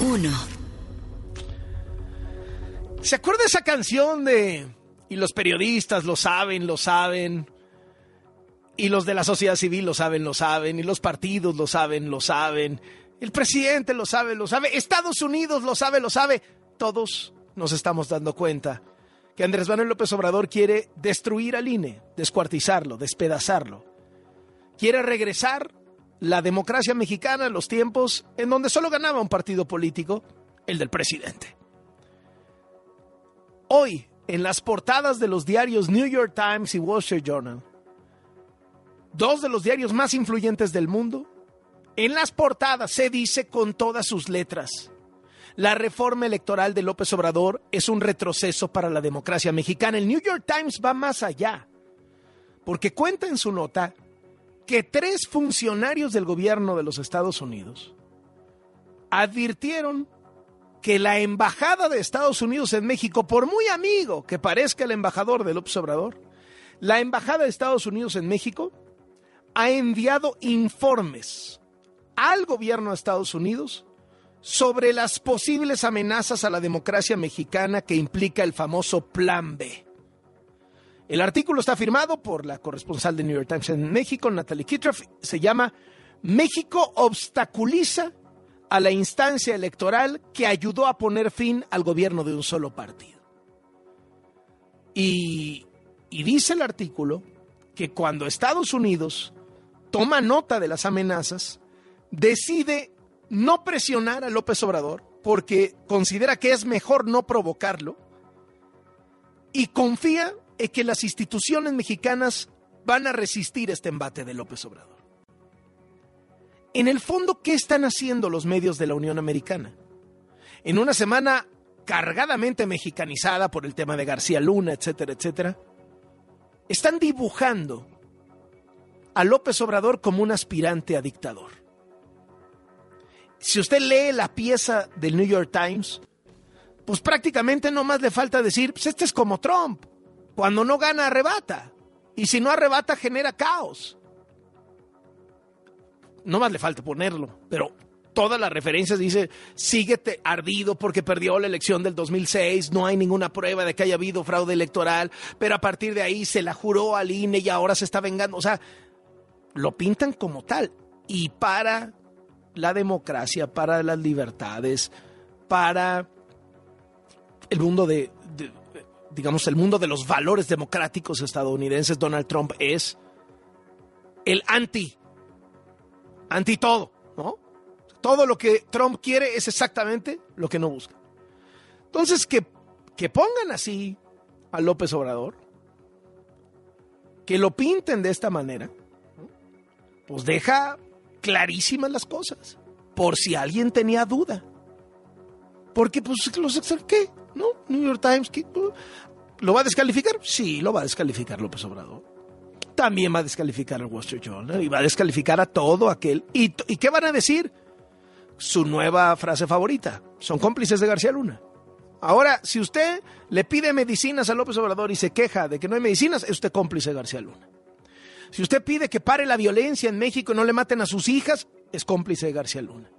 1. ¿Se acuerda esa canción de... Y los periodistas lo saben, lo saben. Y los de la sociedad civil lo saben, lo saben. Y los partidos lo saben, lo saben. El presidente lo sabe, lo sabe. Estados Unidos lo sabe, lo sabe. Todos nos estamos dando cuenta que Andrés Manuel López Obrador quiere destruir al INE, descuartizarlo, despedazarlo. Quiere regresar la democracia mexicana los tiempos en donde solo ganaba un partido político, el del presidente. Hoy, en las portadas de los diarios New York Times y Wall Street Journal, dos de los diarios más influyentes del mundo, en las portadas se dice con todas sus letras, la reforma electoral de López Obrador es un retroceso para la democracia mexicana. El New York Times va más allá, porque cuenta en su nota que tres funcionarios del gobierno de los Estados Unidos advirtieron que la embajada de Estados Unidos en México, por muy amigo que parezca el embajador de López Obrador, la embajada de Estados Unidos en México ha enviado informes al gobierno de Estados Unidos sobre las posibles amenazas a la democracia mexicana que implica el famoso Plan B. El artículo está firmado por la corresponsal de New York Times en México, Natalie Kitroff. Se llama México obstaculiza a la instancia electoral que ayudó a poner fin al gobierno de un solo partido. Y, y dice el artículo que cuando Estados Unidos toma nota de las amenazas, decide no presionar a López Obrador porque considera que es mejor no provocarlo y confía es que las instituciones mexicanas van a resistir este embate de López Obrador. En el fondo, ¿qué están haciendo los medios de la Unión Americana? En una semana cargadamente mexicanizada por el tema de García Luna, etcétera, etcétera, están dibujando a López Obrador como un aspirante a dictador. Si usted lee la pieza del New York Times, pues prácticamente no más le falta decir, pues este es como Trump. Cuando no gana, arrebata. Y si no arrebata, genera caos. No más le falta ponerlo, pero todas las referencias dice, síguete ardido porque perdió la elección del 2006, no hay ninguna prueba de que haya habido fraude electoral, pero a partir de ahí se la juró al INE y ahora se está vengando. O sea, lo pintan como tal. Y para la democracia, para las libertades, para el mundo de, digamos, el mundo de los valores democráticos estadounidenses, Donald Trump es el anti, anti todo, ¿no? Todo lo que Trump quiere es exactamente lo que no busca. Entonces, que, que pongan así a López Obrador, que lo pinten de esta manera, pues deja clarísimas las cosas, por si alguien tenía duda. Porque, pues, los ¿qué? ¿No? New York Times, ¿qué? ¿Lo va a descalificar? Sí, lo va a descalificar López Obrador. También va a descalificar al Wall Street Journal y va a descalificar a todo aquel. ¿Y, qué van a decir? Su nueva frase favorita. Son cómplices de García Luna. Ahora, si usted le pide medicinas a López Obrador y se queja de que no hay medicinas, es usted cómplice de García Luna. Si usted pide que pare la violencia en México y no le maten a sus hijas, es cómplice de García Luna.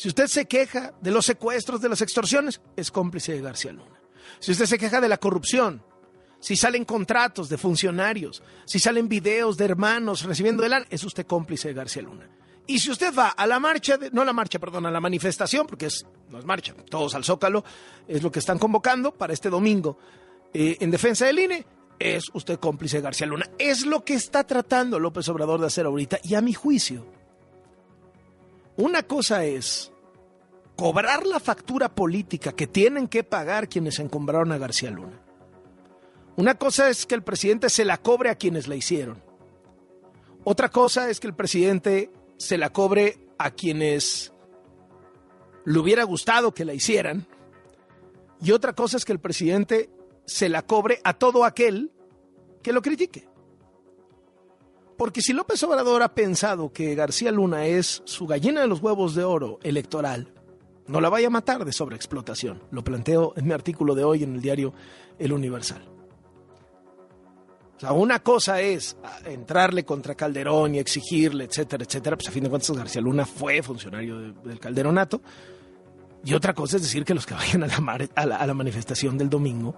Si usted se queja de los secuestros, de las extorsiones, es cómplice de García Luna. Si usted se queja de la corrupción, si salen contratos de funcionarios, si salen videos de hermanos recibiendo el es usted cómplice de García Luna. Y si usted va a la marcha, no a la marcha, perdón, a la manifestación, porque es, no es marcha, todos al Zócalo, es lo que están convocando para este domingo eh, en defensa del INE, es usted cómplice de García Luna. Es lo que está tratando López Obrador de hacer ahorita. Y a mi juicio, una cosa es cobrar la factura política que tienen que pagar quienes encumbraron a García Luna. Una cosa es que el presidente se la cobre a quienes la hicieron. Otra cosa es que el presidente se la cobre a quienes le hubiera gustado que la hicieran. Y otra cosa es que el presidente se la cobre a todo aquel que lo critique. Porque si López Obrador ha pensado que García Luna es su gallina de los huevos de oro electoral, no la vaya a matar de sobreexplotación. Lo planteo en mi artículo de hoy en el diario El Universal. O sea, una cosa es entrarle contra Calderón y exigirle, etcétera, etcétera. Pues a fin de cuentas García Luna fue funcionario del Calderonato. Y otra cosa es decir que los que vayan a la, manifestación del domingo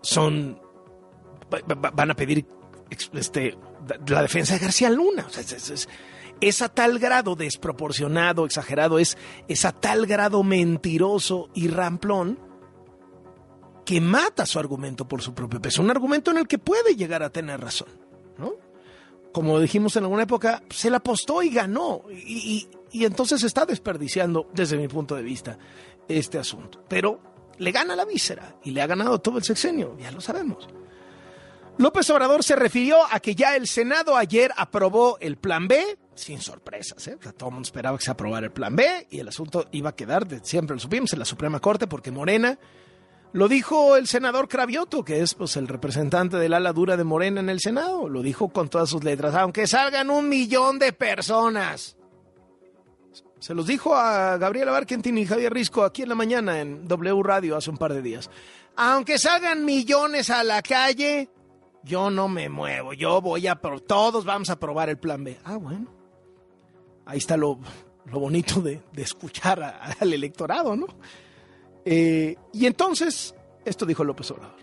son van a pedir este, la defensa de García Luna. es, a tal grado desproporcionado, exagerado, es, es a tal grado mentiroso y ramplón que mata su argumento por su propio peso. Un argumento en el que puede llegar a tener razón. ¿no? Como dijimos en alguna época, se la apostó y ganó. Y, y entonces está desperdiciando, desde mi punto de vista, este asunto. Pero le gana la víscera y le ha ganado todo el sexenio, ya lo sabemos. López Obrador se refirió a que ya el Senado ayer aprobó el plan B, sin sorpresas, ¿eh? todo el mundo esperaba que se aprobara el plan B y el asunto iba a quedar, siempre lo supimos, en la Suprema Corte, porque Morena, lo dijo el senador Cravioto, que es pues, el representante del ala dura de Morena en el Senado, lo dijo con todas sus letras, aunque salgan un millón de personas. Se los dijo a Gabriela Barquentin y Javier Risco aquí en la mañana en W Radio hace un par de días. Aunque salgan millones a la calle, yo no me muevo, yo voy a, todos vamos a probar el plan B. Ah, bueno. Ahí está lo, bonito de, escuchar al electorado, ¿no? Eh, y entonces, esto dijo López Obrador.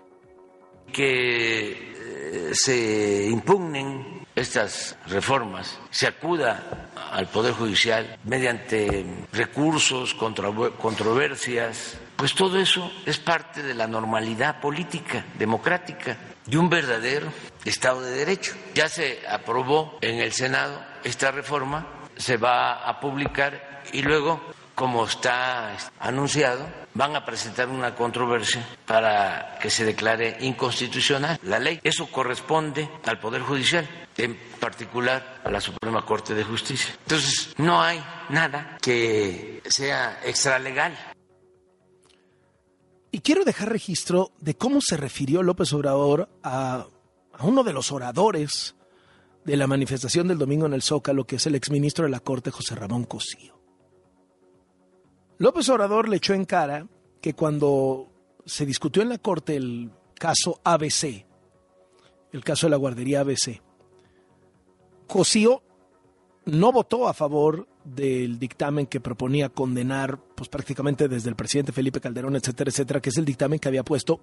Que eh, se impugnen estas reformas, se acuda al Poder Judicial mediante recursos, controversias, pues todo eso es parte de la normalidad política, democrática de un verdadero Estado de Derecho. Ya se aprobó en el Senado esta reforma, se va a publicar y luego, como está anunciado, van a presentar una controversia para que se declare inconstitucional la ley. Eso corresponde al Poder Judicial, en particular a la Suprema Corte de Justicia. Entonces, no hay nada que sea extralegal y quiero dejar registro de cómo se refirió López Obrador a, uno de los oradores de la manifestación del domingo en el Zócalo, que es el exministro de la Corte, José Ramón Cosío. López Obrador le echó en cara que cuando se discutió en la Corte el caso ABC, el caso de la guardería ABC, Cosío no votó a favor del dictamen que proponía condenar, pues prácticamente desde el presidente Felipe Calderón, etcétera, etcétera, que es el dictamen que había puesto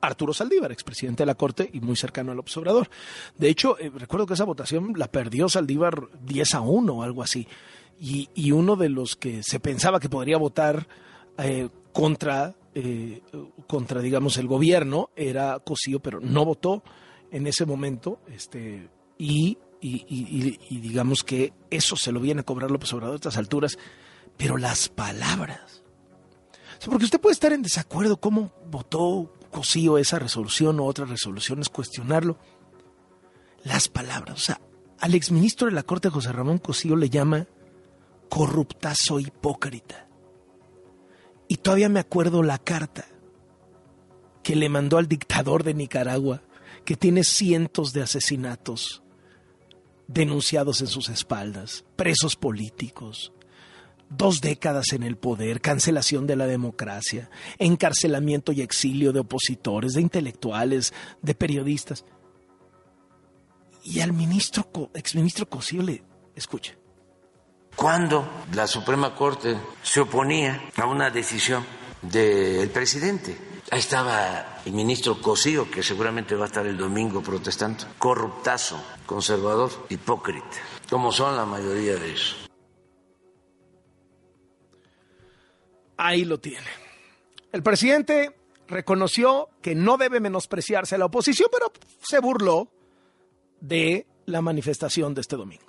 Arturo Saldívar, expresidente de la Corte y muy cercano al observador. De hecho, eh, recuerdo que esa votación la perdió Saldívar 10 a 1 o algo así. Y, uno de los que se pensaba que podría votar eh, contra, eh, contra, digamos, el gobierno era Cosío, pero no votó en ese momento. Este, y y, digamos que eso se lo viene a cobrar López Obrador a estas alturas, pero las palabras. porque usted puede estar en desacuerdo cómo votó Cosío esa resolución o otras resoluciones, cuestionarlo. Las palabras, o sea, al exministro de la Corte José Ramón Cosío le llama corruptazo hipócrita. Y todavía me acuerdo la carta que le mandó al dictador de Nicaragua, que tiene cientos de asesinatos denunciados en sus espaldas, presos políticos, dos décadas en el poder, cancelación de la democracia, encarcelamiento y exilio de opositores, de intelectuales, de periodistas. Y al ministro, exministro Cosío le escuche. Cuando la Suprema Corte se oponía a una decisión del presidente, Ahí estaba el ministro Cosío, que seguramente va a estar el domingo protestando. Corruptazo, conservador, hipócrita, como son la mayoría de ellos. Ahí lo tiene. El presidente reconoció que no debe menospreciarse a la oposición, pero se burló de la manifestación de este domingo.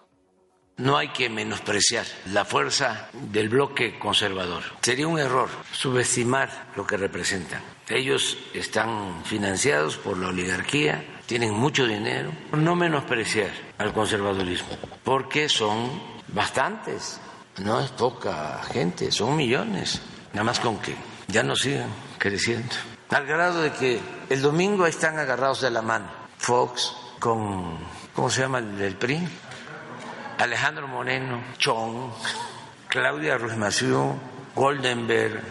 No hay que menospreciar la fuerza del bloque conservador. Sería un error subestimar lo que representan. Ellos están financiados por la oligarquía, tienen mucho dinero. No menospreciar al conservadurismo, porque son bastantes, no es poca gente, son millones. Nada más con que ya no sigan creciendo. Al grado de que el domingo están agarrados de la mano. Fox con, ¿cómo se llama el, PRI? Alejandro Moreno, Chong, Claudia Ruiz Massieu, Goldenberg,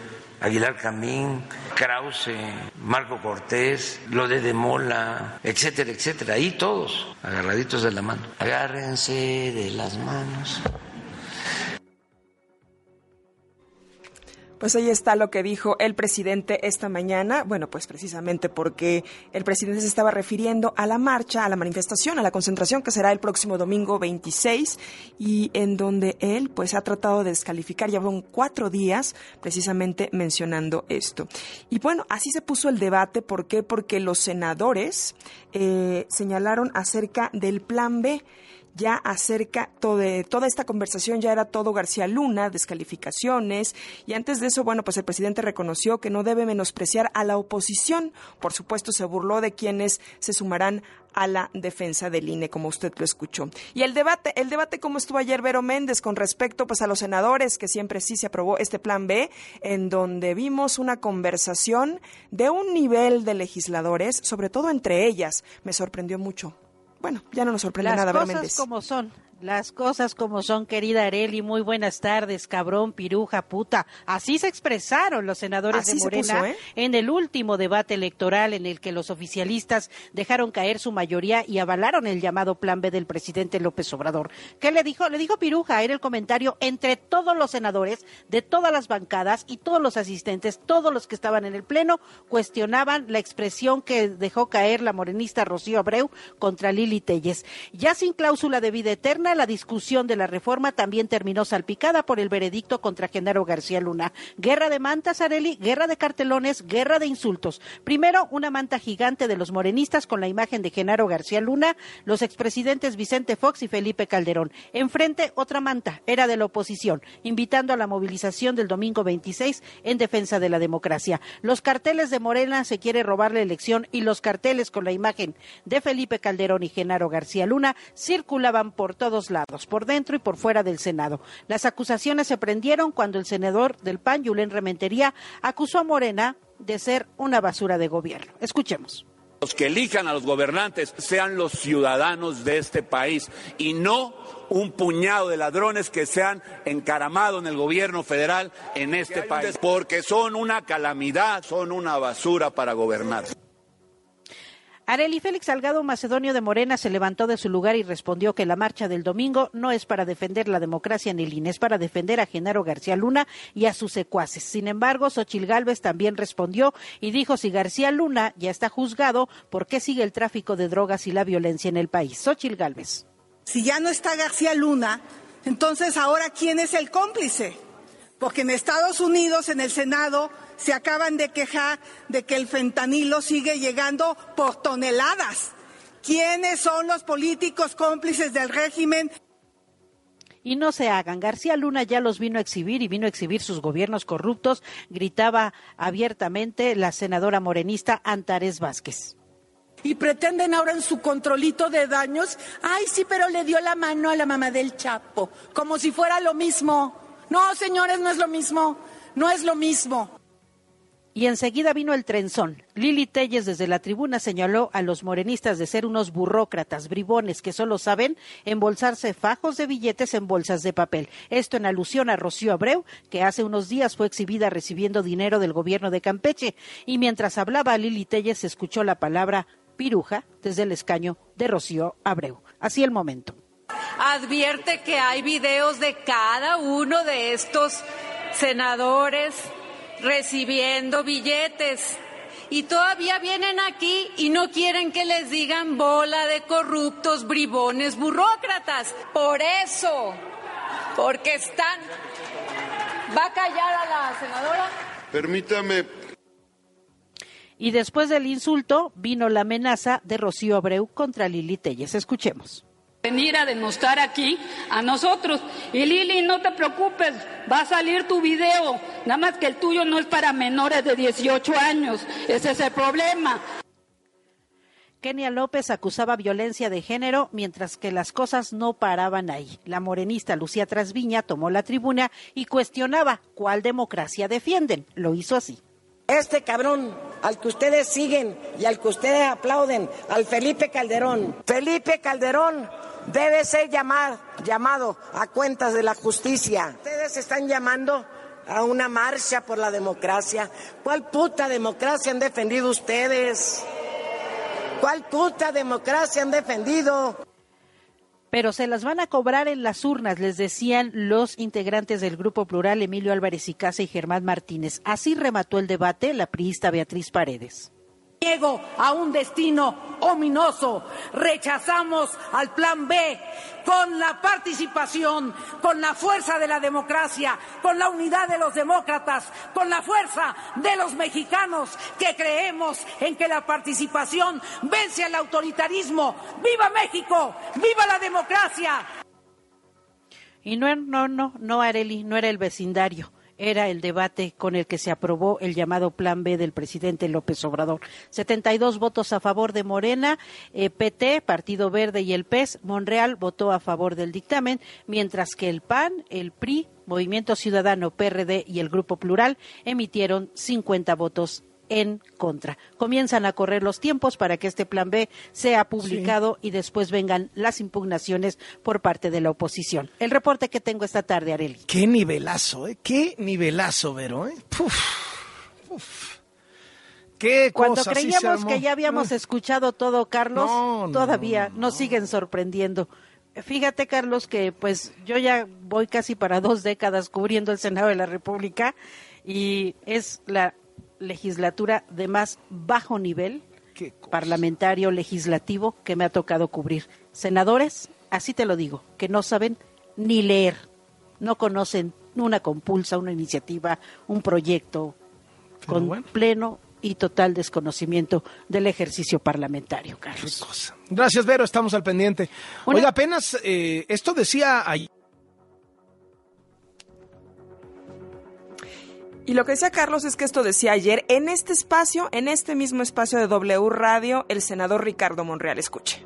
Aguilar Camín, Krause, Marco Cortés, lo de Demola, etcétera, etcétera. Ahí todos, agarraditos de la mano. Agárrense de las manos. Pues ahí está lo que dijo el presidente esta mañana. Bueno, pues precisamente porque el presidente se estaba refiriendo a la marcha, a la manifestación, a la concentración que será el próximo domingo 26 y en donde él pues ha tratado de descalificar, ya van cuatro días precisamente mencionando esto. Y bueno, así se puso el debate. ¿Por qué? Porque los senadores eh, señalaron acerca del plan B ya acerca de toda esta conversación ya era todo García Luna, descalificaciones, y antes de eso, bueno, pues el presidente reconoció que no debe menospreciar a la oposición. Por supuesto, se burló de quienes se sumarán a la defensa del INE, como usted lo escuchó. Y el debate, el debate como estuvo ayer Vero Méndez con respecto pues a los senadores, que siempre sí se aprobó este plan B, en donde vimos una conversación de un nivel de legisladores, sobre todo entre ellas, me sorprendió mucho. Bueno, ya no nos sorprende Las nada, cosas como son. Las cosas como son, querida Areli, muy buenas tardes, cabrón, piruja, puta. Así se expresaron los senadores Así de se Morena puso, ¿eh? en el último debate electoral en el que los oficialistas dejaron caer su mayoría y avalaron el llamado plan B del presidente López Obrador. ¿Qué le dijo? Le dijo piruja, era el comentario entre todos los senadores de todas las bancadas y todos los asistentes, todos los que estaban en el pleno, cuestionaban la expresión que dejó caer la morenista Rocío Abreu contra Lili Telles. Ya sin cláusula de vida eterna, la discusión de la reforma también terminó salpicada por el veredicto contra Genaro García Luna. Guerra de mantas, Areli, guerra de cartelones, guerra de insultos. Primero, una manta gigante de los morenistas con la imagen de Genaro García Luna, los expresidentes Vicente Fox y Felipe Calderón. Enfrente, otra manta, era de la oposición, invitando a la movilización del domingo 26 en defensa de la democracia. Los carteles de Morena se quiere robar la elección y los carteles con la imagen de Felipe Calderón y Genaro García Luna circulaban por todos lados, por dentro y por fuera del Senado. Las acusaciones se prendieron cuando el senador del PAN, Yulén Rementería, acusó a Morena de ser una basura de gobierno. Escuchemos. Los que elijan a los gobernantes sean los ciudadanos de este país y no un puñado de ladrones que se han encaramado en el gobierno federal en este país, porque son una calamidad, son una basura para gobernar. Areli Félix Salgado Macedonio de Morena se levantó de su lugar y respondió que la marcha del domingo no es para defender la democracia en el INE, es para defender a Genaro García Luna y a sus secuaces. Sin embargo, Xochil Gálvez también respondió y dijo si García Luna ya está juzgado, ¿por qué sigue el tráfico de drogas y la violencia en el país? Xochil Gálvez. Si ya no está García Luna, entonces ahora ¿quién es el cómplice? Porque en Estados Unidos, en el Senado, se acaban de quejar de que el fentanilo sigue llegando por toneladas. ¿Quiénes son los políticos cómplices del régimen? y no se hagan. García Luna ya los vino a exhibir y vino a exhibir sus gobiernos corruptos, gritaba abiertamente la senadora morenista Antares Vázquez. Y pretenden ahora en su controlito de daños, ay sí, pero le dio la mano a la mamá del Chapo, como si fuera lo mismo. No, señores, no es lo mismo, no es lo mismo. Y enseguida vino el trenzón. Lili Telles desde la tribuna señaló a los morenistas de ser unos burócratas, bribones, que solo saben embolsarse fajos de billetes en bolsas de papel. Esto en alusión a Rocío Abreu, que hace unos días fue exhibida recibiendo dinero del gobierno de Campeche. Y mientras hablaba Lili Telles escuchó la palabra piruja desde el escaño de Rocío Abreu. Así el momento. Advierte que hay videos de cada uno de estos senadores recibiendo billetes. Y todavía vienen aquí y no quieren que les digan bola de corruptos, bribones, burócratas. Por eso, porque están... ¿Va a callar a la senadora? Permítame. Y después del insulto vino la amenaza de Rocío Abreu contra Lili Telles. Escuchemos venir a demostrar aquí a nosotros. Y Lili, no te preocupes, va a salir tu video, nada más que el tuyo no es para menores de 18 años, ese es el problema. Kenia López acusaba violencia de género, mientras que las cosas no paraban ahí. La morenista Lucía Trasviña tomó la tribuna y cuestionaba cuál democracia defienden. Lo hizo así. Este cabrón al que ustedes siguen y al que ustedes aplauden, al Felipe Calderón. Felipe Calderón debe ser llamado a cuentas de la justicia. Ustedes están llamando a una marcha por la democracia. ¿Cuál puta democracia han defendido ustedes? ¿Cuál puta democracia han defendido? pero se las van a cobrar en las urnas, les decían los integrantes del Grupo Plural, Emilio Álvarez y Casa y Germán Martínez. Así remató el debate la priista Beatriz Paredes a un destino ominoso. Rechazamos al plan B con la participación, con la fuerza de la democracia, con la unidad de los demócratas, con la fuerza de los mexicanos que creemos en que la participación vence al autoritarismo. ¡Viva México! ¡Viva la democracia! Y no, no, no, no, Areli, no era el vecindario era el debate con el que se aprobó el llamado Plan B del presidente López Obrador. 72 votos a favor de Morena, eh, PT, Partido Verde y el PES. Monreal votó a favor del dictamen, mientras que el PAN, el PRI, Movimiento Ciudadano, PRD y el Grupo Plural emitieron 50 votos en contra. Comienzan a correr los tiempos para que este plan B sea publicado y después vengan las impugnaciones por parte de la oposición. El reporte que tengo esta tarde, Areli. Qué nivelazo, ¿eh? Qué nivelazo, Vero, ¿eh? Qué Cuando creíamos que ya habíamos escuchado todo, Carlos, todavía nos siguen sorprendiendo. Fíjate, Carlos, que pues yo ya voy casi para dos décadas cubriendo el Senado de la República y es la legislatura de más bajo nivel parlamentario legislativo que me ha tocado cubrir. Senadores, así te lo digo, que no saben ni leer, no conocen una compulsa, una iniciativa, un proyecto con pleno y total desconocimiento del ejercicio parlamentario, Carlos. Gracias, Vero, estamos al pendiente. Oiga, apenas eh, esto decía ahí. Y lo que decía Carlos es que esto decía ayer en este espacio, en este mismo espacio de W Radio, el senador Ricardo Monreal. Escuche.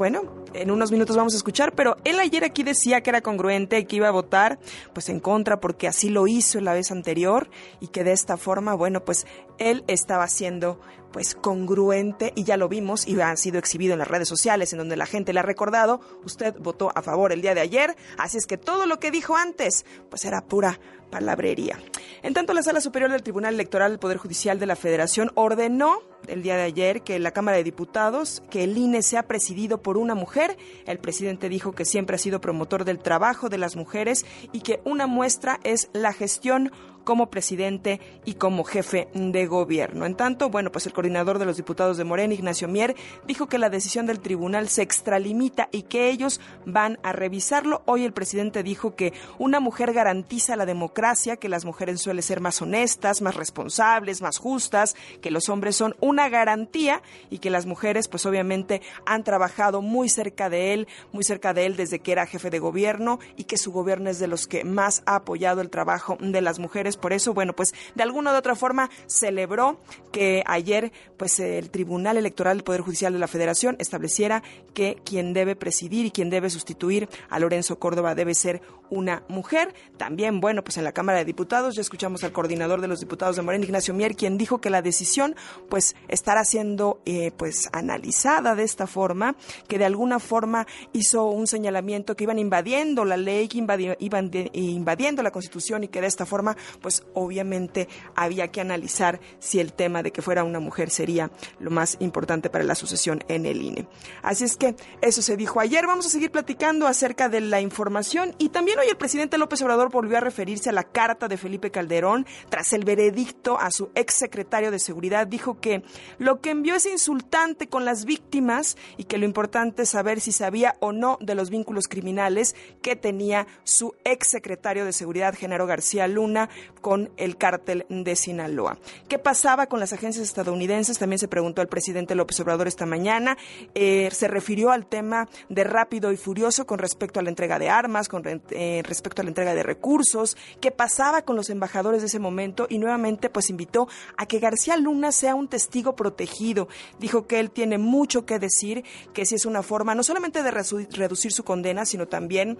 Bueno, en unos minutos vamos a escuchar, pero él ayer aquí decía que era congruente, que iba a votar pues en contra porque así lo hizo la vez anterior y que de esta forma, bueno, pues él estaba siendo pues congruente y ya lo vimos y ha sido exhibido en las redes sociales en donde la gente le ha recordado, usted votó a favor el día de ayer, así es que todo lo que dijo antes pues era pura palabrería. En tanto, la Sala Superior del Tribunal Electoral del Poder Judicial de la Federación ordenó el día de ayer que la Cámara de Diputados, que el INE sea presidido por una mujer. El presidente dijo que siempre ha sido promotor del trabajo de las mujeres y que una muestra es la gestión como presidente y como jefe de gobierno. En tanto, bueno, pues el coordinador de los diputados de Morena, Ignacio Mier, dijo que la decisión del tribunal se extralimita y que ellos van a revisarlo. Hoy el presidente dijo que una mujer garantiza la democracia, que las mujeres suelen ser más honestas, más responsables, más justas, que los hombres son una garantía y que las mujeres pues obviamente han trabajado muy cerca de él, muy cerca de él desde que era jefe de gobierno y que su gobierno es de los que más ha apoyado el trabajo de las mujeres por eso, bueno, pues de alguna u otra forma celebró que ayer pues el Tribunal Electoral del Poder Judicial de la Federación estableciera que quien debe presidir y quien debe sustituir a Lorenzo Córdoba debe ser una mujer. También, bueno, pues en la Cámara de Diputados ya escuchamos al coordinador de los diputados de Morena, Ignacio Mier, quien dijo que la decisión pues estará siendo eh, pues analizada de esta forma, que de alguna forma hizo un señalamiento que iban invadiendo la ley, que iban invadiendo la Constitución y que de esta forma pues obviamente había que analizar si el tema de que fuera una mujer sería lo más importante para la sucesión en el INE. Así es que eso se dijo ayer. Vamos a seguir platicando acerca de la información y también hoy el presidente López Obrador volvió a referirse a la carta de Felipe Calderón tras el veredicto a su ex secretario de Seguridad. Dijo que lo que envió es insultante con las víctimas y que lo importante es saber si sabía o no de los vínculos criminales que tenía su ex secretario de Seguridad, Genaro García Luna, con el cártel de Sinaloa. ¿Qué pasaba con las agencias estadounidenses? También se preguntó el presidente López Obrador esta mañana. Eh, se refirió al tema de rápido y furioso con respecto a la entrega de armas, con eh, respecto a la entrega de recursos. ¿Qué pasaba con los embajadores de ese momento? Y nuevamente, pues invitó a que García Luna sea un testigo protegido. Dijo que él tiene mucho que decir, que si es una forma no solamente de reducir su condena, sino también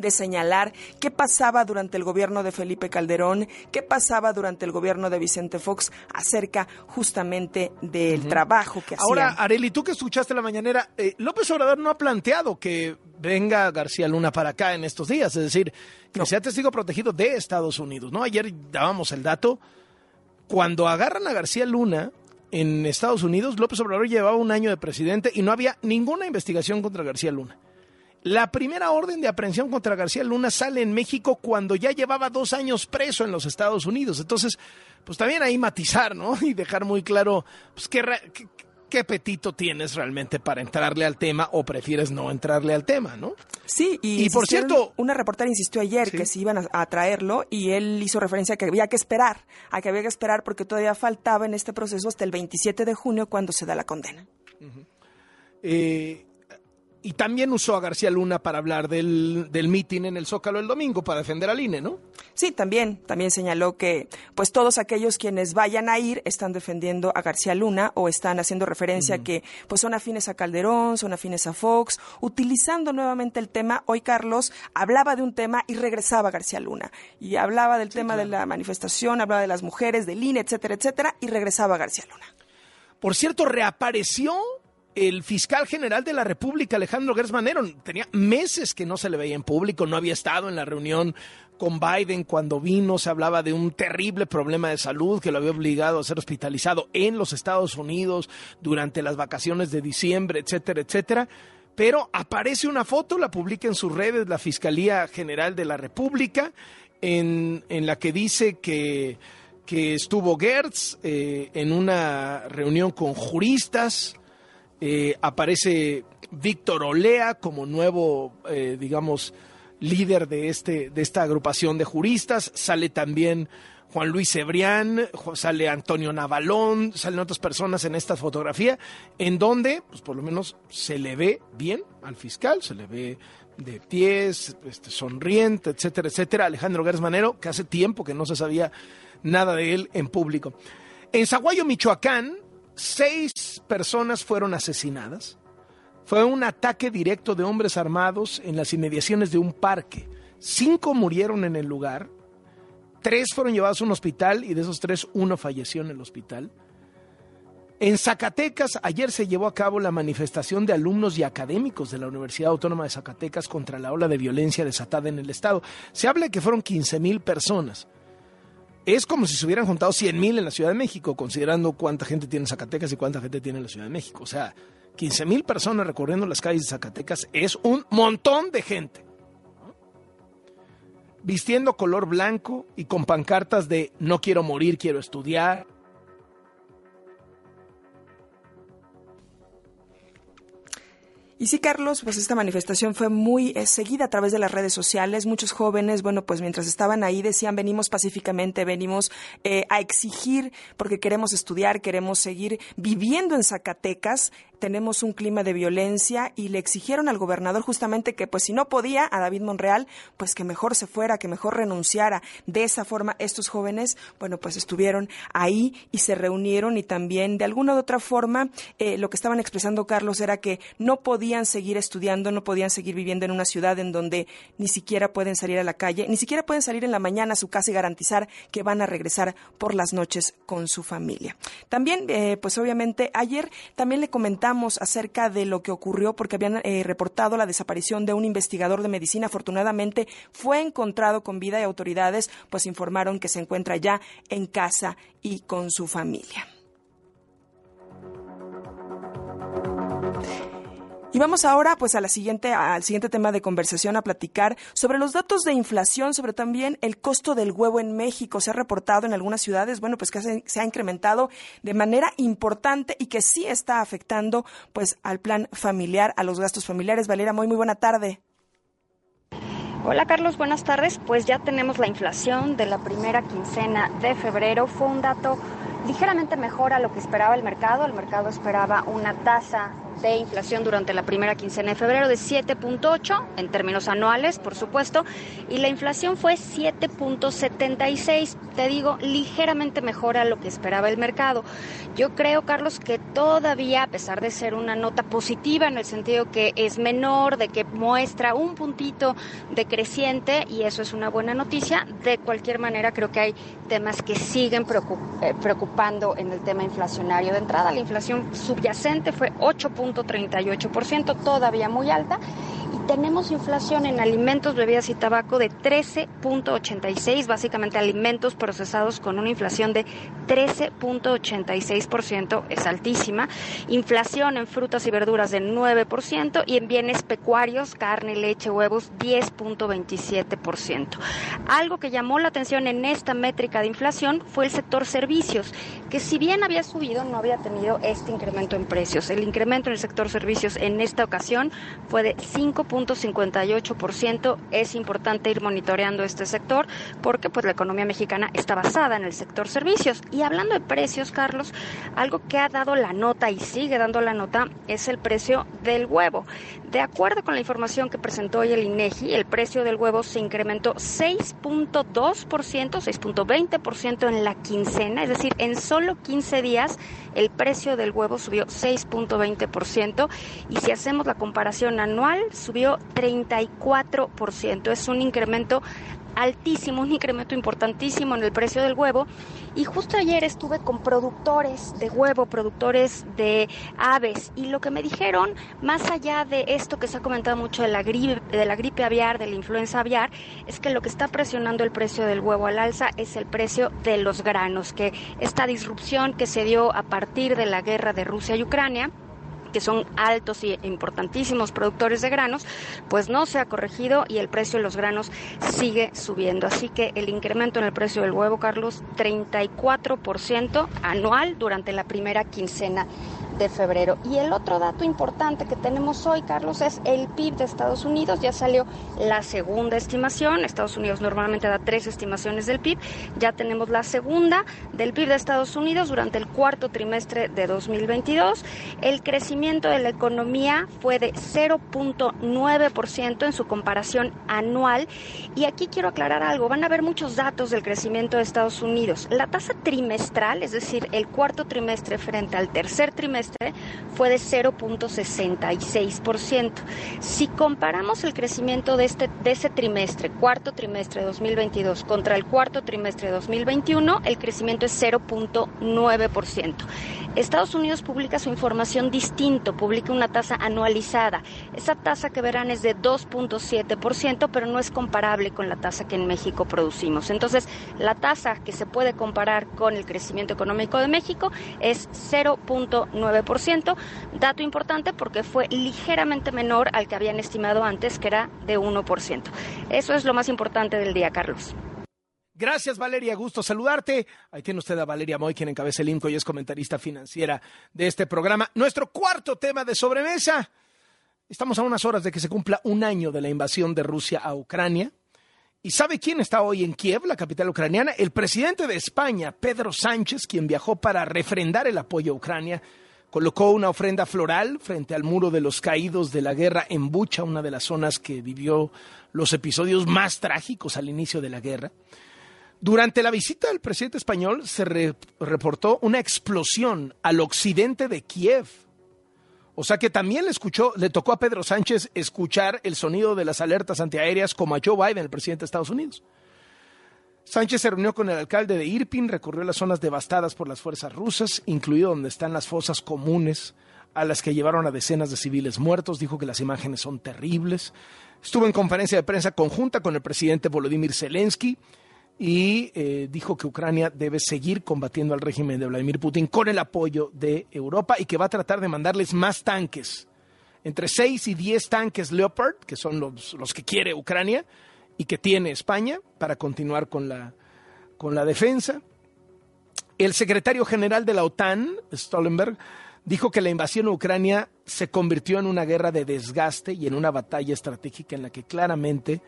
de señalar qué pasaba durante el gobierno de Felipe Calderón, qué pasaba durante el gobierno de Vicente Fox acerca justamente del trabajo que hacían. Ahora, Areli, tú que escuchaste la mañanera, eh, López Obrador no ha planteado que venga García Luna para acá en estos días, es decir, que sea testigo protegido de Estados Unidos, ¿no? Ayer dábamos el dato cuando agarran a García Luna en Estados Unidos, López Obrador llevaba un año de presidente y no había ninguna investigación contra García Luna. La primera orden de aprehensión contra García Luna sale en México cuando ya llevaba dos años preso en los Estados Unidos. Entonces, pues también ahí matizar, ¿no? Y dejar muy claro pues, qué, qué, qué apetito tienes realmente para entrarle al tema o prefieres no entrarle al tema, ¿no? Sí, y, Y por cierto- una reportera insistió ayer Sí. que se iban a, a traerlo y él hizo referencia a que había que esperar, a que había que esperar porque todavía faltaba en este proceso hasta el 27 de junio cuando se da la condena. Eh, y también usó a García Luna para hablar del, del mitin en el Zócalo el domingo para defender al INE, ¿no? Sí, también, también señaló que pues todos aquellos quienes vayan a ir están defendiendo a García Luna o están haciendo referencia a que pues son afines a Calderón, son afines a Fox, utilizando nuevamente el tema. Hoy Carlos hablaba de un tema y regresaba a García Luna y hablaba del tema de la manifestación, hablaba de las mujeres, del INE, etcétera, etcétera, y regresaba a García Luna. Por cierto, reapareció el fiscal general de la República, Alejandro Gertz Manero. Tenía meses que no se le veía en público, no había estado en la reunión con Biden cuando vino, se hablaba de un terrible problema de salud que lo había obligado a ser hospitalizado en los Estados Unidos durante las vacaciones de diciembre, etcétera, etcétera. Pero aparece una foto, la publica en sus redes la Fiscalía General de la República, en, en la que dice que, que estuvo Gertz eh, en una reunión con juristas, eh, aparece Víctor Olea como nuevo, eh, digamos, líder de, este, de esta agrupación de juristas. Sale también Juan Luis Cebrián, sale Antonio Navalón, salen otras personas en esta fotografía, en donde, pues por lo menos, se le ve bien al fiscal, se le ve de pies, este, sonriente, etcétera, etcétera. Alejandro Gers Manero, que hace tiempo que no se sabía nada de él en público. En Zaguayo, Michoacán, seis personas fueron asesinadas. Fue un ataque directo de hombres armados en las inmediaciones de un parque. Cinco murieron en el lugar, tres fueron llevados a un hospital y de esos tres uno falleció en el hospital. En Zacatecas ayer se llevó a cabo la manifestación de alumnos y académicos de la Universidad Autónoma de Zacatecas contra la ola de violencia desatada en el estado. Se habla que fueron 15 mil personas. Es como si se hubieran juntado 100 mil en la Ciudad de México, considerando cuánta gente tiene en Zacatecas y cuánta gente tiene en la Ciudad de México. O sea, 15 mil personas recorriendo las calles de Zacatecas es un montón de gente. Vistiendo color blanco y con pancartas de no quiero morir, quiero estudiar. Y sí, Carlos, pues esta manifestación fue muy eh, seguida a través de las redes sociales. Muchos jóvenes, bueno, pues mientras estaban ahí decían, venimos pacíficamente, venimos eh, a exigir porque queremos estudiar, queremos seguir viviendo en Zacatecas. Tenemos un clima de violencia y le exigieron al gobernador justamente que, pues si no podía, a David Monreal, pues que mejor se fuera, que mejor renunciara. De esa forma, estos jóvenes, bueno, pues estuvieron ahí y se reunieron y también de alguna u otra forma eh, lo que estaban expresando Carlos era que no podían seguir estudiando, no podían seguir viviendo en una ciudad en donde ni siquiera pueden salir a la calle, ni siquiera pueden salir en la mañana a su casa y garantizar que van a regresar por las noches con su familia. También, eh, pues obviamente, ayer también le acerca de lo que ocurrió porque habían eh, reportado la desaparición de un investigador de medicina. Afortunadamente fue encontrado con vida y autoridades pues informaron que se encuentra ya en casa y con su familia. Y vamos ahora pues a siguiente, al siguiente tema de conversación a platicar sobre los datos de inflación, sobre también el costo del huevo en México. Se ha reportado en algunas ciudades, bueno, pues que se, se ha incrementado de manera importante y que sí está afectando pues al plan familiar, a los gastos familiares. Valera, muy muy buena tarde. Hola Carlos, buenas tardes. Pues ya tenemos la inflación de la primera quincena de febrero. Fue un dato ligeramente mejor a lo que esperaba el mercado. El mercado esperaba una tasa de inflación durante la primera quincena de febrero de 7.8 en términos anuales, por supuesto, y la inflación fue 7.76, te digo, ligeramente mejor a lo que esperaba el mercado. Yo creo, Carlos, que todavía, a pesar de ser una nota positiva en el sentido que es menor, de que muestra un puntito de creciente, y eso es una buena noticia, de cualquier manera creo que hay temas que siguen eh, preocupando en el tema inflacionario. De entrada, la inflación subyacente fue 8.38%, todavía muy alta. Y tenemos inflación en alimentos, bebidas y tabaco de 13.86, básicamente alimentos procesados con una inflación de 13.86%, es altísima. Inflación en frutas y verduras de 9% y en bienes pecuarios, carne, leche, huevos, 10.27%. Algo que llamó la atención en esta métrica de inflación fue el sector servicios, que si bien había subido, no había tenido este incremento en precios. El incremento en el sector servicios en esta ocasión fue de 5.58%. Es importante ir monitoreando este sector porque pues la economía mexicana está basada en el sector servicios. Y hablando de precios, Carlos, algo que ha dado la nota y sigue dando la nota es el precio del huevo. De acuerdo con la información que presentó hoy el INEGI, el precio del huevo se incrementó 6.2%, 6.20% en la quincena, es decir, en solo 15 días el precio del huevo subió 6.20% y si hacemos la comparación anual subió 34%. Es un incremento altísimo, un incremento importantísimo en el precio del huevo. Y justo ayer estuve con productores de huevo, productores de aves, y lo que me dijeron, más allá de esto que se ha comentado mucho de la gripe, de la gripe aviar, de la influenza aviar, es que lo que está presionando el precio del huevo al alza es el precio de los granos, que esta disrupción que se dio a partir de la guerra de Rusia y Ucrania, que son altos y importantísimos productores de granos, pues no se ha corregido y el precio de los granos sigue subiendo. Así que el incremento en el precio del huevo, Carlos, 34% anual durante la primera quincena de febrero. Y el otro dato importante que tenemos hoy, Carlos, es el PIB de Estados Unidos. Ya salió la segunda estimación. Estados Unidos normalmente da tres estimaciones del PIB. Ya tenemos la segunda del PIB de Estados Unidos durante el cuarto trimestre de 2022. El crecimiento de la economía fue de 0.9% en su comparación anual. Y aquí quiero aclarar algo. Van a haber muchos datos del crecimiento de Estados Unidos. La tasa trimestral, es decir, el cuarto trimestre frente al tercer trimestre, fue de 0.66%. Si comparamos el crecimiento de, este, ese trimestre, cuarto trimestre de 2022, contra el cuarto trimestre de 2021, el crecimiento es 0.9%. Estados Unidos publica su información distinto, publica una tasa anualizada. Esa tasa que verán es de 2.7%, pero no es comparable con la tasa que en México producimos. Entonces, la tasa que se puede comparar con el crecimiento económico de México es 0.9%. Dato importante porque fue ligeramente menor al que habían estimado antes, que era de 1%. Eso es lo más importante del día, Carlos. Gracias, Valeria. Gusto saludarte. Ahí tiene usted a Valeria Moy, quien encabeza el INCO y es comentarista financiera de este programa. Nuestro cuarto tema de sobremesa. Estamos a unas horas de que se cumpla un año de la invasión de Rusia a Ucrania. ¿Y sabe quién está hoy en Kiev, la capital ucraniana? El presidente de España, Pedro Sánchez, quien viajó para refrendar el apoyo a Ucrania. Colocó una ofrenda floral frente al muro de los caídos de la guerra en Bucha, una de las zonas que vivió los episodios más trágicos al inicio de la guerra. Durante la visita del presidente español se reportó una explosión al occidente de Kiev. O sea que también le escuchó, le tocó a Pedro Sánchez escuchar el sonido de las alertas antiaéreas como a Joe Biden, el presidente de Estados Unidos. Sánchez se reunió con el alcalde de Irpin, recorrió las zonas devastadas por las fuerzas rusas, incluido donde están las fosas comunes a las que llevaron a decenas de civiles muertos. Dijo que las imágenes son terribles. Estuvo en conferencia de prensa conjunta con el presidente Volodymyr Zelensky y eh, dijo que Ucrania debe seguir combatiendo al régimen de Vladimir Putin con el apoyo de Europa y que va a tratar de mandarles más tanques, entre 6 y 10 tanques Leopard, que son los, los que quiere Ucrania y que tiene España para continuar con la, con la defensa. El secretario general de la OTAN, Stoltenberg, dijo que la invasión a Ucrania se convirtió en una guerra de desgaste y en una batalla estratégica en la que claramente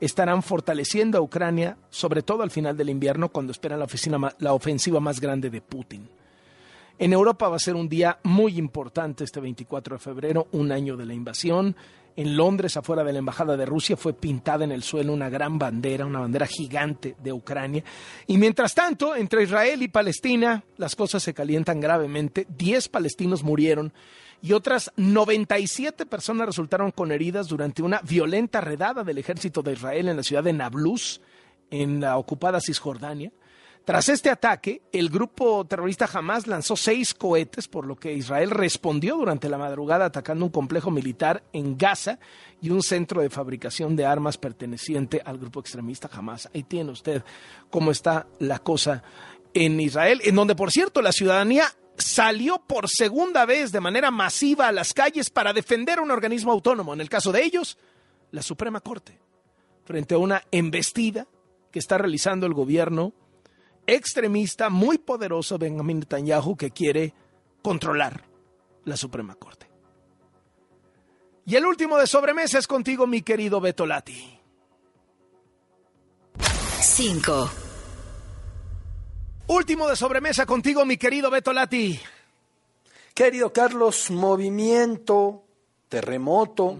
estarán fortaleciendo a Ucrania, sobre todo al final del invierno, cuando esperan la, la ofensiva más grande de Putin. En Europa va a ser un día muy importante este 24 de febrero, un año de la invasión. En Londres, afuera de la Embajada de Rusia, fue pintada en el suelo una gran bandera, una bandera gigante de Ucrania. Y mientras tanto, entre Israel y Palestina, las cosas se calientan gravemente. Diez palestinos murieron y otras 97 personas resultaron con heridas durante una violenta redada del ejército de Israel en la ciudad de Nablus, en la ocupada Cisjordania. Tras este ataque, el grupo terrorista Hamas lanzó seis cohetes, por lo que Israel respondió durante la madrugada atacando un complejo militar en Gaza y un centro de fabricación de armas perteneciente al grupo extremista Hamas. Ahí tiene usted cómo está la cosa en Israel, en donde, por cierto, la ciudadanía salió por segunda vez de manera masiva a las calles para defender un organismo autónomo, en el caso de ellos, la Suprema Corte, frente a una embestida que está realizando el gobierno extremista muy poderoso Benjamin Netanyahu que quiere controlar la Suprema Corte. Y el último de sobremesa es contigo, mi querido Betolati. 5. Último de sobremesa contigo, mi querido Betolati. Querido Carlos, movimiento, terremoto,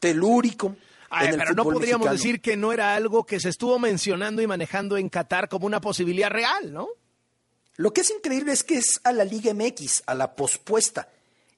telúrico pero no podríamos decir que no era algo que se estuvo mencionando y manejando en Qatar como una posibilidad real, ¿no? Lo que es increíble es que es a la Liga MX, a la pospuesta.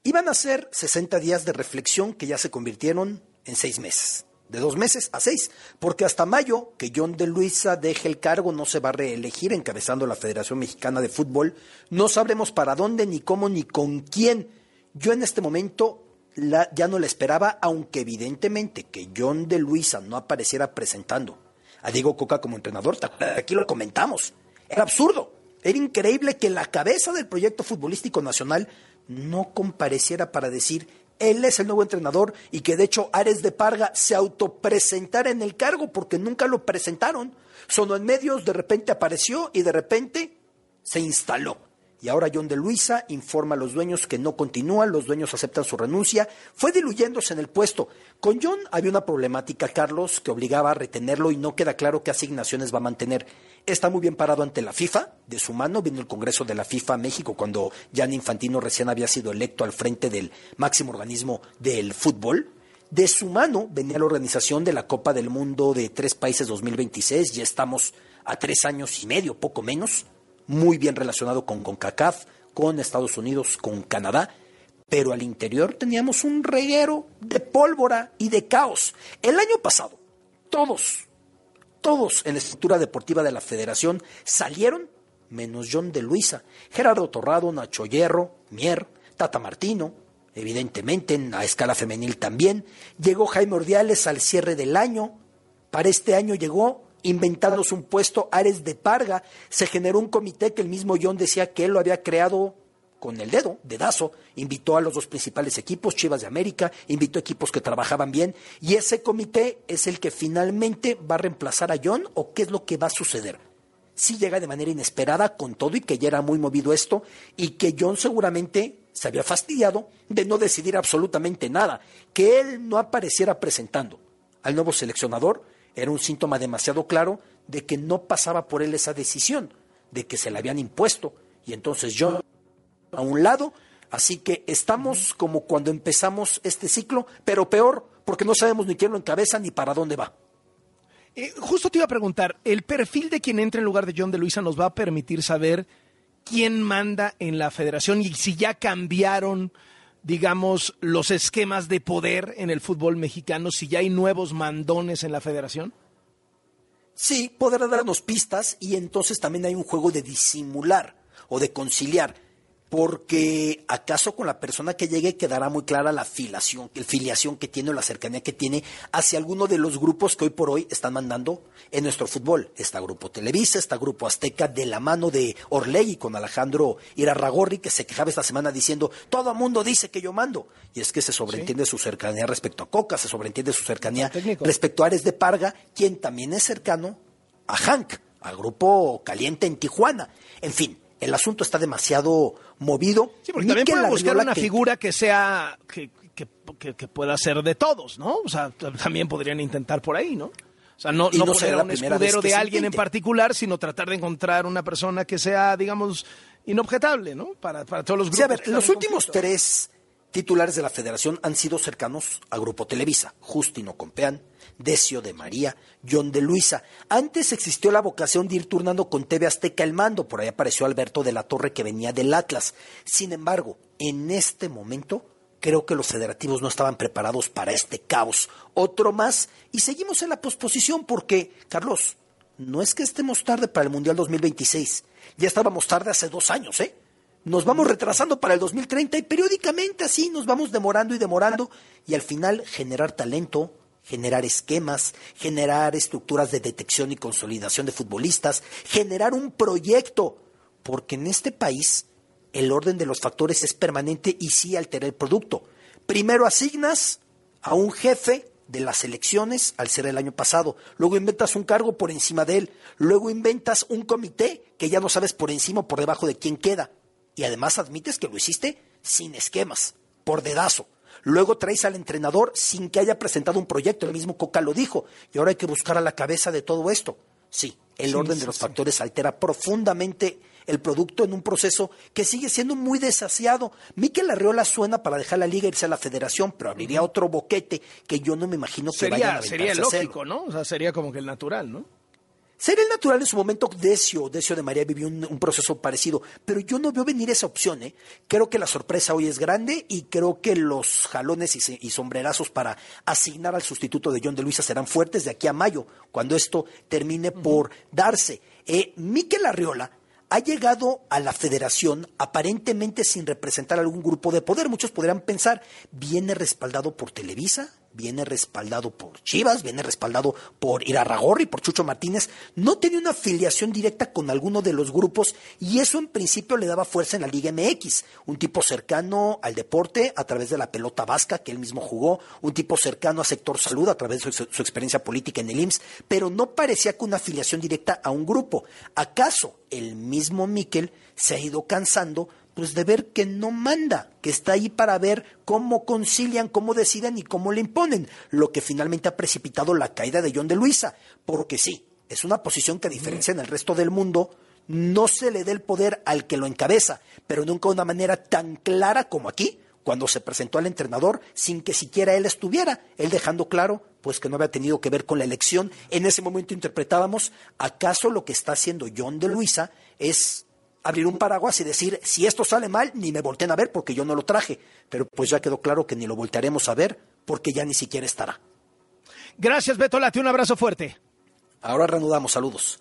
Iban a ser 60 días de reflexión que ya se convirtieron en seis meses. De dos meses a seis, porque hasta mayo, que John de Luisa deje el cargo, no se va a reelegir encabezando la Federación Mexicana de Fútbol. No sabremos para dónde, ni cómo, ni con quién. Yo en este momento ya no la esperaba, aunque evidentemente que John de Luisa no apareciera presentando a Diego Coca como entrenador, aquí lo comentamos, era absurdo, era increíble que la cabeza del proyecto futbolístico nacional no compareciera para decir él es el nuevo entrenador y que de hecho Ares de Parga se autopresentara en el cargo porque nunca lo presentaron. Sonó en medios, de repente apareció y de repente se instaló. Y ahora John de Luisa informa a los dueños que no continúan, los dueños aceptan su renuncia. Fue diluyéndose en el puesto. Con John había una problemática, Carlos, que obligaba a retenerlo y no queda claro qué asignaciones va a mantener. Está muy bien parado ante la FIFA, de su mano vino el Congreso de la FIFA a México cuando Jan Infantino recién había sido electo al frente del máximo organismo del fútbol. De su mano venía la organización de la Copa del Mundo de tres países 2026, ya estamos a tres años y medio, poco menos muy bien relacionado con CONCACAF, con Estados Unidos, con Canadá, pero al interior teníamos un reguero de pólvora y de caos. El año pasado, todos, todos en la estructura deportiva de la federación salieron, menos John de Luisa, Gerardo Torrado, Nacho Hierro, Mier, Tata Martino, evidentemente en la escala femenil también. Llegó Jaime Ordiales al cierre del año. Para este año llegó inventándose un puesto, Ares de Parga, se generó un comité que el mismo John decía que él lo había creado con el dedo, dedazo, invitó a los dos principales equipos, Chivas de América, invitó equipos que trabajaban bien, y ese comité es el que finalmente va a reemplazar a John, o qué es lo que va a suceder. Si llega de manera inesperada con todo y que ya era muy movido esto, y que John seguramente se había fastidiado de no decidir absolutamente nada, que él no apareciera presentando al nuevo seleccionador, era un síntoma demasiado claro de que no pasaba por él esa decisión, de que se la habían impuesto. Y entonces yo, a un lado, así que estamos como cuando empezamos este ciclo, pero peor, porque no sabemos ni quién lo encabeza ni para dónde va. Eh, justo te iba a preguntar, ¿el perfil de quien entra en lugar de John de Luisa nos va a permitir saber quién manda en la federación y si ya cambiaron digamos, los esquemas de poder en el fútbol mexicano, si ya hay nuevos mandones en la federación? Sí, podrá darnos pistas y entonces también hay un juego de disimular o de conciliar porque acaso con la persona que llegue quedará muy clara la filiación, el filiación que tiene o la cercanía que tiene hacia alguno de los grupos que hoy por hoy están mandando en nuestro fútbol. Está Grupo Televisa, está Grupo Azteca de la mano de Orlegui con Alejandro Irarragorri que se quejaba esta semana diciendo todo el mundo dice que yo mando. Y es que se sobreentiende su cercanía respecto a Coca, se sobreentiende su cercanía respecto a Ares de Parga, quien también es cercano a Hank, al grupo caliente en Tijuana. En fin, el asunto está demasiado movido. Sí, porque también puede buscar una figura que sea, que, pueda ser de todos, ¿no? O sea, también podrían intentar por ahí, ¿no? O sea, no, no, no poner un escudero de alguien en particular, sino tratar de encontrar una persona que sea, digamos, inobjetable, ¿no? Para, todos los grupos. Sí, a ver, los últimos tres titulares de la federación han sido cercanos a Grupo Televisa. Justino Compeán, Decio de María, John de Luisa. Antes existió la vocación de ir turnando con TV Azteca el mando, por ahí apareció Alberto de la Torre que venía del Atlas. Sin embargo, en este momento creo que los federativos no estaban preparados para este caos. Otro más, y seguimos en la posposición porque, Carlos, no es que estemos tarde para el Mundial 2026, Ya estábamos tarde hace dos años, ¿eh? Nos vamos retrasando para el 2030 y periódicamente así nos vamos demorando y demorando y al final generar talento, generar esquemas, generar estructuras de detección y consolidación de futbolistas, generar un proyecto, porque en este país el orden de los factores es permanente y sí altera el producto. Primero asignas a un jefe de las elecciones al ser el año pasado, luego inventas un cargo por encima de él, luego inventas un comité que ya no sabes por encima o por debajo de quién queda, y además admites que lo hiciste sin esquemas, por dedazo. Luego traes al entrenador sin que haya presentado un proyecto, el mismo Coca lo dijo, y ahora hay que buscar a la cabeza de todo esto. Sí, el orden de los factores altera profundamente el producto en un proceso que sigue siendo muy desasiado. Miquel Arriola suena para dejar la liga e irse a la federación, pero abriría otro boquete que yo no me imagino que sería, vayan a Sería lógico, ¿no? O sea, sería como que el natural, ¿no? Sería el natural en su momento, Decio, Decio de María vivió un, proceso parecido, pero yo no veo venir esa opción. ¿eh? Creo que la sorpresa hoy es grande y creo que los jalones y, sombrerazos para asignar al sustituto de John de Luisa serán fuertes de aquí a mayo, cuando esto termine por darse. Eh, Miquel Arriola ha llegado a la federación aparentemente sin representar algún grupo de poder. Muchos podrían pensar, viene respaldado por Televisa, viene respaldado por Chivas, viene respaldado por Irarragorri, por Chucho Martínez, no tenía una afiliación directa con alguno de los grupos y eso en principio le daba fuerza en la Liga MX, un tipo cercano al deporte a través de la pelota vasca que él mismo jugó, un tipo cercano a sector salud a través de su, su experiencia política en el IMSS, pero no parecía que una afiliación directa a un grupo. ¿Acaso el mismo Miquel se ha ido cansando pues de ver que no manda, que está ahí para ver cómo concilian, cómo deciden y cómo le imponen, lo que finalmente ha precipitado la caída de John de Luisa, porque sí, es una posición que a diferencia en el resto del mundo, no se le dé el poder al que lo encabeza, pero nunca de una manera tan clara como aquí, cuando se presentó al entrenador sin que siquiera él estuviera, él dejando claro pues que no había tenido que ver con la elección. En ese momento interpretábamos, ¿acaso lo que está haciendo John de Luisa es abrir un paraguas y decir, si esto sale mal, ni me volteen a ver porque yo no lo traje. Pero pues ya quedó claro que ni lo voltearemos a ver porque ya ni siquiera estará. Gracias, Beto Lati. Un abrazo fuerte. Ahora reanudamos. Saludos.